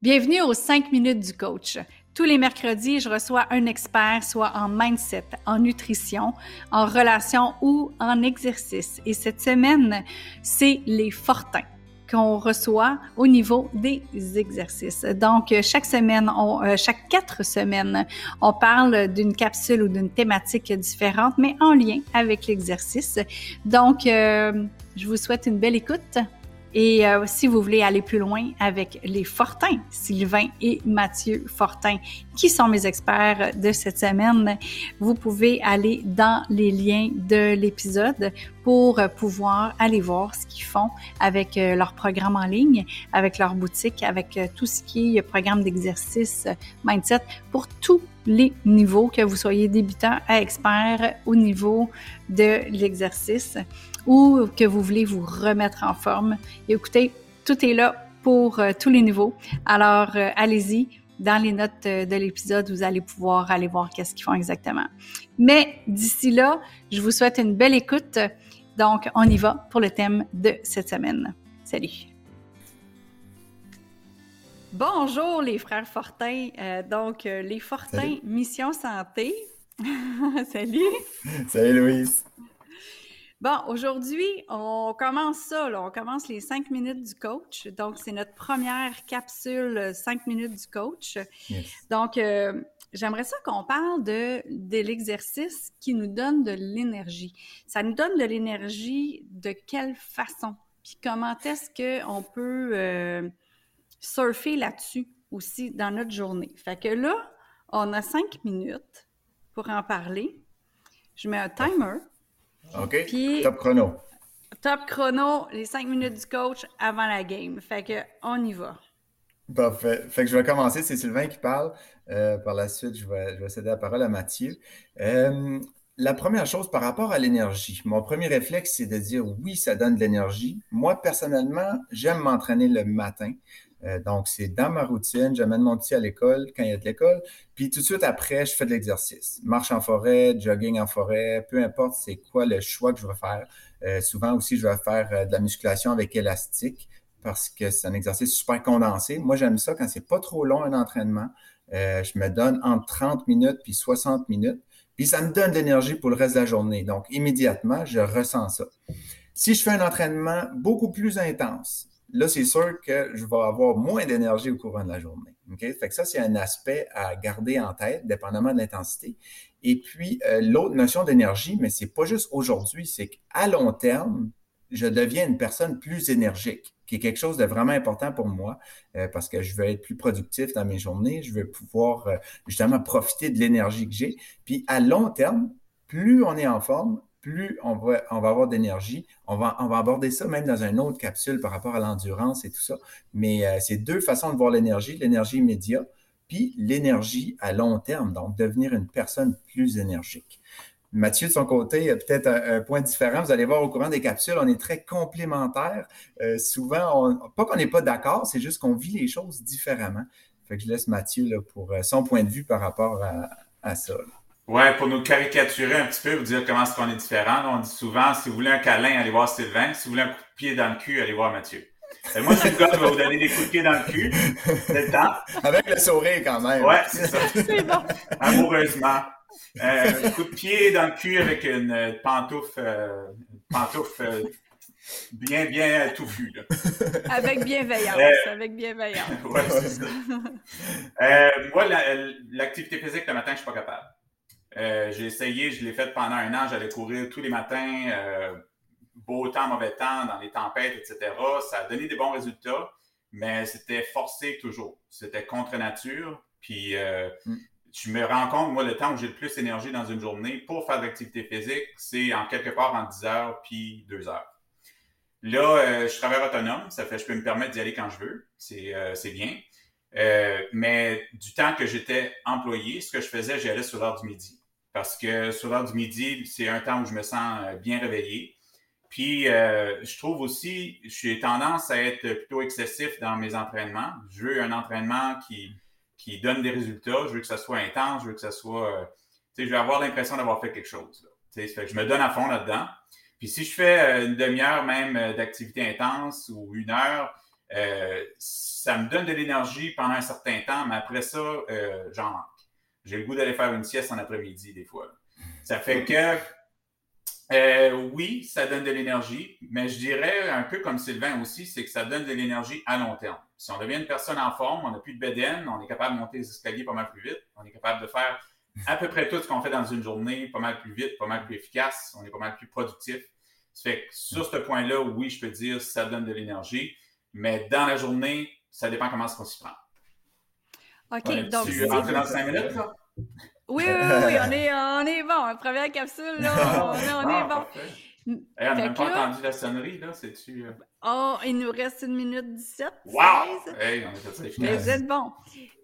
Bienvenue aux 5 minutes du coach. Tous les mercredis, je reçois un expert, soit en mindset, en nutrition, en relation ou en exercice. Et cette semaine, c'est les fortins qu'on reçoit au niveau des exercices. Donc, chaque semaine, euh, chaque quatre semaines, on parle d'une capsule ou d'une thématique différente, mais en lien avec l'exercice. Donc, euh, je vous souhaite une belle écoute. Et euh, si vous voulez aller plus loin avec les Fortins, Sylvain et Mathieu Fortin, qui sont mes experts de cette semaine, vous pouvez aller dans les liens de l'épisode pour pouvoir aller voir ce qu'ils font avec euh, leur programme en ligne, avec leur boutique, avec euh, tout ce qui est programme d'exercice mindset pour tous les niveaux, que vous soyez débutant à expert au niveau de l'exercice ou que vous voulez vous remettre en forme. écoutez, tout est là pour euh, tous les niveaux. Alors, allez-y. Dans les notes euh, de l'épisode, vous allez pouvoir aller voir qu'est-ce qu'ils font exactement. Mais d'ici là, je vous souhaite une belle écoute. Donc, on y va pour le thème de cette semaine. Salut! Bonjour les frères Fortin. donc, les Fortin Mission Santé. Salut! Salut Louise! Bon, aujourd'hui, on commence ça, là. on commence les cinq minutes du coach. Donc, c'est notre première capsule cinq minutes du coach. Donc, euh, j'aimerais ça qu'on parle de, de l'exercice qui nous donne de l'énergie. Ça nous donne de l'énergie de quelle façon? Puis comment est-ce qu'on peut euh, surfer là-dessus aussi dans notre journée? Fait que là, on a cinq minutes pour en parler. Je mets un timer. OK? top chrono. Top chrono, les cinq minutes du coach avant la game. Fait que on y va. Parfait. Fait que je vais commencer. C'est Sylvain qui parle. Euh, par la suite, je vais, je vais, céder la parole à Mathieu. Euh, la première chose par rapport à l'énergie, mon premier réflexe, c'est de dire oui, ça donne de l'énergie. Moi, personnellement, j'aime m'entraîner le matin. Euh, donc, c'est dans ma routine. J'amène mon petit à l'école quand il y a de l'école. Puis tout de suite après, je fais de l'exercice. Marche en forêt, jogging en forêt, peu importe c'est quoi le choix que je vais faire. Euh, souvent aussi, je vais faire euh, de la musculation avec élastique parce que c'est un exercice super condensé. Moi, j'aime ça quand c'est pas trop long un entraînement. je me donne entre 30 minutes puis 60 minutes. Puis ça me donne de l'énergie pour le reste de la journée. Donc, immédiatement, je ressens ça. Si je fais un entraînement beaucoup plus intense, là, c'est sûr que je vais avoir moins d'énergie au courant de la journée. Okay? Fait que ça, c'est un aspect à garder en tête, dépendamment de l'intensité. Et puis, euh, l'autre notion d'énergie, mais c'est pas juste aujourd'hui, c'est qu'à long terme, je deviens une personne plus énergique, qui est quelque chose de vraiment important pour moi, euh, parce que je veux être plus productif dans mes journées, je veux pouvoir euh, justement profiter de l'énergie que j'ai. Puis à long terme, plus on est en forme, plus on va, on va avoir d'énergie. On va, on va aborder ça même dans une autre capsule par rapport à l'endurance et tout ça. Mais euh, c'est deux façons de voir l'énergie, l'énergie immédiate, puis l'énergie à long terme, donc devenir une personne plus énergique. Mathieu, de son côté, peut-être un, point différent. Vous allez voir au courant des capsules, on est très complémentaires. Euh, souvent, pas qu'on n'est pas d'accord, c'est juste qu'on vit les choses différemment. Fait que je laisse Mathieu là, pour euh, son point de vue par rapport à, à ça. Ouais, pour nous caricaturer un petit peu, vous dire comment est-ce qu'on est différent. On dit souvent, si vous voulez un câlin, allez voir Sylvain. Si vous voulez un coup de pied dans le cul, allez voir Mathieu. Et moi, c'est le gars qui va vous donner des coups de pied dans le cul. C'est le temps. Avec le sourire quand même. Ouais, c'est ça. c'est bon. Amoureusement. Euh, coup de pied dans le cul avec une pantoufle, euh, pantoufle euh, bien, bien touffue. Là. Avec bienveillance. Euh, avec bienveillance. ouais, c'est ça. Euh, moi, l'activité physique le matin, je suis pas capable. Euh, j'ai essayé, je l'ai fait pendant un an, j'allais courir tous les matins, euh, beau temps, mauvais temps, dans les tempêtes, etc. Ça a donné des bons résultats, mais c'était forcé toujours. C'était contre nature. Puis euh, mm. Je me rends compte, moi, le temps où j'ai le plus d'énergie dans une journée pour faire de l'activité physique, c'est en quelque part en 10 heures puis 2 heures. Là, je travaille autonome, ça fait que je peux me permettre d'y aller quand je veux. C'est bien. mais du temps que j'étais employé, ce que je faisais, j'allais sur l'heure du midi parce que sur l'heure du midi, c'est un temps où je me sens euh, bien réveillé. Puis, euh, je trouve aussi, j'ai tendance à être plutôt excessif dans mes entraînements. Je veux un entraînement qui, qui donne des résultats. Je veux que ça soit intense. Je veux que ça soit. Euh, tu sais, je veux avoir l'impression d'avoir fait quelque chose. Tu sais, je me donne à fond là-dedans. Puis, si je fais une demi-heure même d'activité intense ou une heure, Euh, ça me donne de l'énergie pendant un certain temps, mais après ça, euh, j'en manque. J'ai le goût d'aller faire une sieste en après-midi des fois. Ça fait que, euh, oui, ça donne de l'énergie, mais je dirais un peu comme Sylvain aussi, c'est que ça donne de l'énergie à long terme. Si on devient une personne en forme, on n'a plus de BDN, on est capable de monter les escaliers pas mal plus vite, on est capable de faire à peu près tout ce qu'on fait dans une journée pas mal plus vite, pas mal plus efficace, on est pas mal plus productif. Ça fait que sur ce point-là, oui, je peux dire ça donne de l'énergie. Mais dans la journée, ça dépend comment on s'y prend. OK, donc. Tu rentres dans cinq minutes, là? Oui, oui, oui, on est, on est bon. Première capsule, là, on, on est ah, bon. on n'a même pas entendu la sonnerie, là, c'est-tu... Euh? Oh, il nous reste une minute 17. Wow! Hey, on fait. Mais vous êtes bon.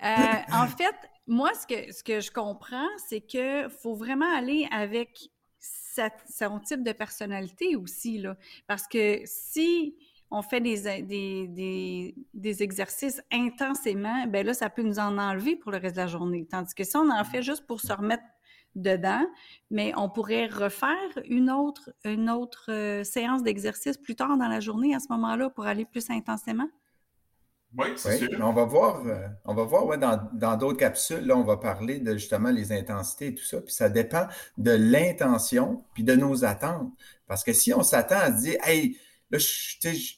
Euh, en fait, moi, ce que, ce que je comprends, c'est qu'il faut vraiment aller avec son type de personnalité aussi, là. Parce que si on fait des, des, des, exercices intensément, ben là, ça peut nous en enlever pour le reste de la journée. Tandis que si on en fait juste pour se remettre dedans, mais on pourrait refaire une autre, une autre euh, séance d'exercice plus tard dans la journée à ce moment-là pour aller plus intensément? Oui, c'est sûr. On va voir, euh, on va voir dans d'autres capsules, là, on va parler de justement les intensités et tout ça. Puis ça dépend de l'intention puis de nos attentes. Parce que si on s'attend à se dire, hey,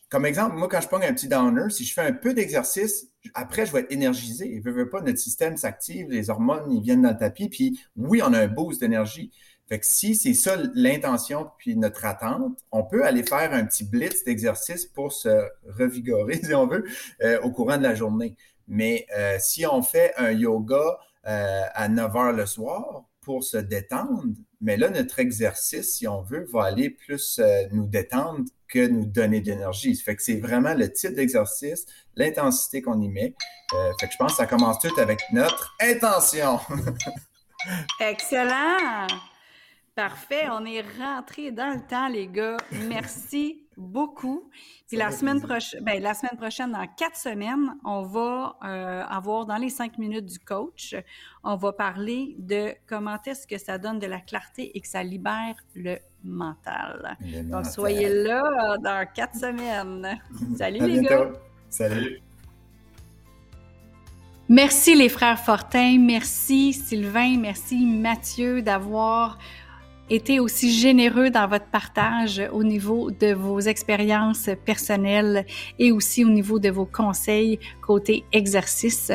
comme exemple, moi, quand je prends un petit downer, si je fais un peu d'exercice, après, je vais être énergisé. Je veux pas, notre système s'active, les hormones, ils viennent dans le tapis, puis oui, on a un boost d'énergie. Fait que si c'est ça l'intention puis notre attente, on peut aller faire un petit blitz d'exercice pour se revigorer, si on veut, euh, au courant de la journée. Mais euh, si on fait un yoga euh, à 9 heures le soir pour se détendre, mais là, notre exercice, si on veut, va aller plus nous détendre que nous donner de l'énergie. Fait que c'est vraiment le type d'exercice, l'intensité qu'on y met. Euh, fait que je pense que ça commence tout avec notre intention. Excellent! Parfait, on est rentré dans le temps, les gars. Merci beaucoup. Puis la semaine, prochaine, ben, la semaine prochaine, dans quatre semaines, on va euh, avoir dans les cinq minutes du coach, on va parler de comment est-ce que ça donne de la clarté et que ça libère le mental. Donc, soyez là dans quatre semaines. Salut les gars. Salut. Merci les frères Fortin, merci Sylvain, merci Mathieu d'avoir été aussi généreux dans votre partage au niveau de vos expériences personnelles et aussi au niveau de vos conseils côté exercice.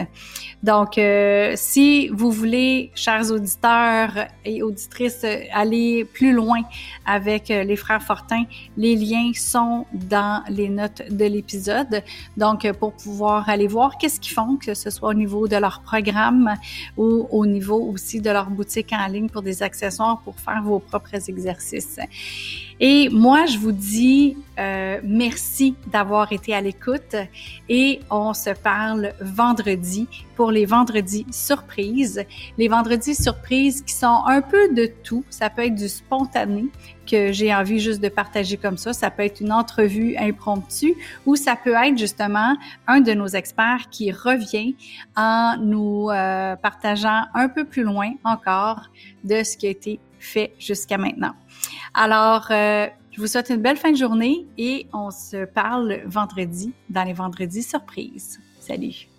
Donc, euh, si vous voulez, chers auditeurs et auditrices, aller plus loin avec euh, les frères Fortin, les liens sont dans les notes de l'épisode. Donc, pour pouvoir aller voir qu'est-ce qu'ils font, que ce soit au niveau de leur programme ou au niveau aussi de leur boutique en ligne pour des accessoires pour faire vos propres exercices. Et moi, je vous dis euh, merci d'avoir été à l'écoute et on se parle vendredi pour les vendredis surprises. Les vendredis surprises qui sont un peu de tout. Ça peut être du spontané que j'ai envie juste de partager comme ça. Ça peut être une entrevue impromptue ou ça peut être justement un de nos experts qui revient en nous euh, partageant un peu plus loin encore de ce qui a été fait jusqu'à maintenant. Alors, euh, je vous souhaite une belle fin de journée et on se parle vendredi dans les vendredis surprises. Salut!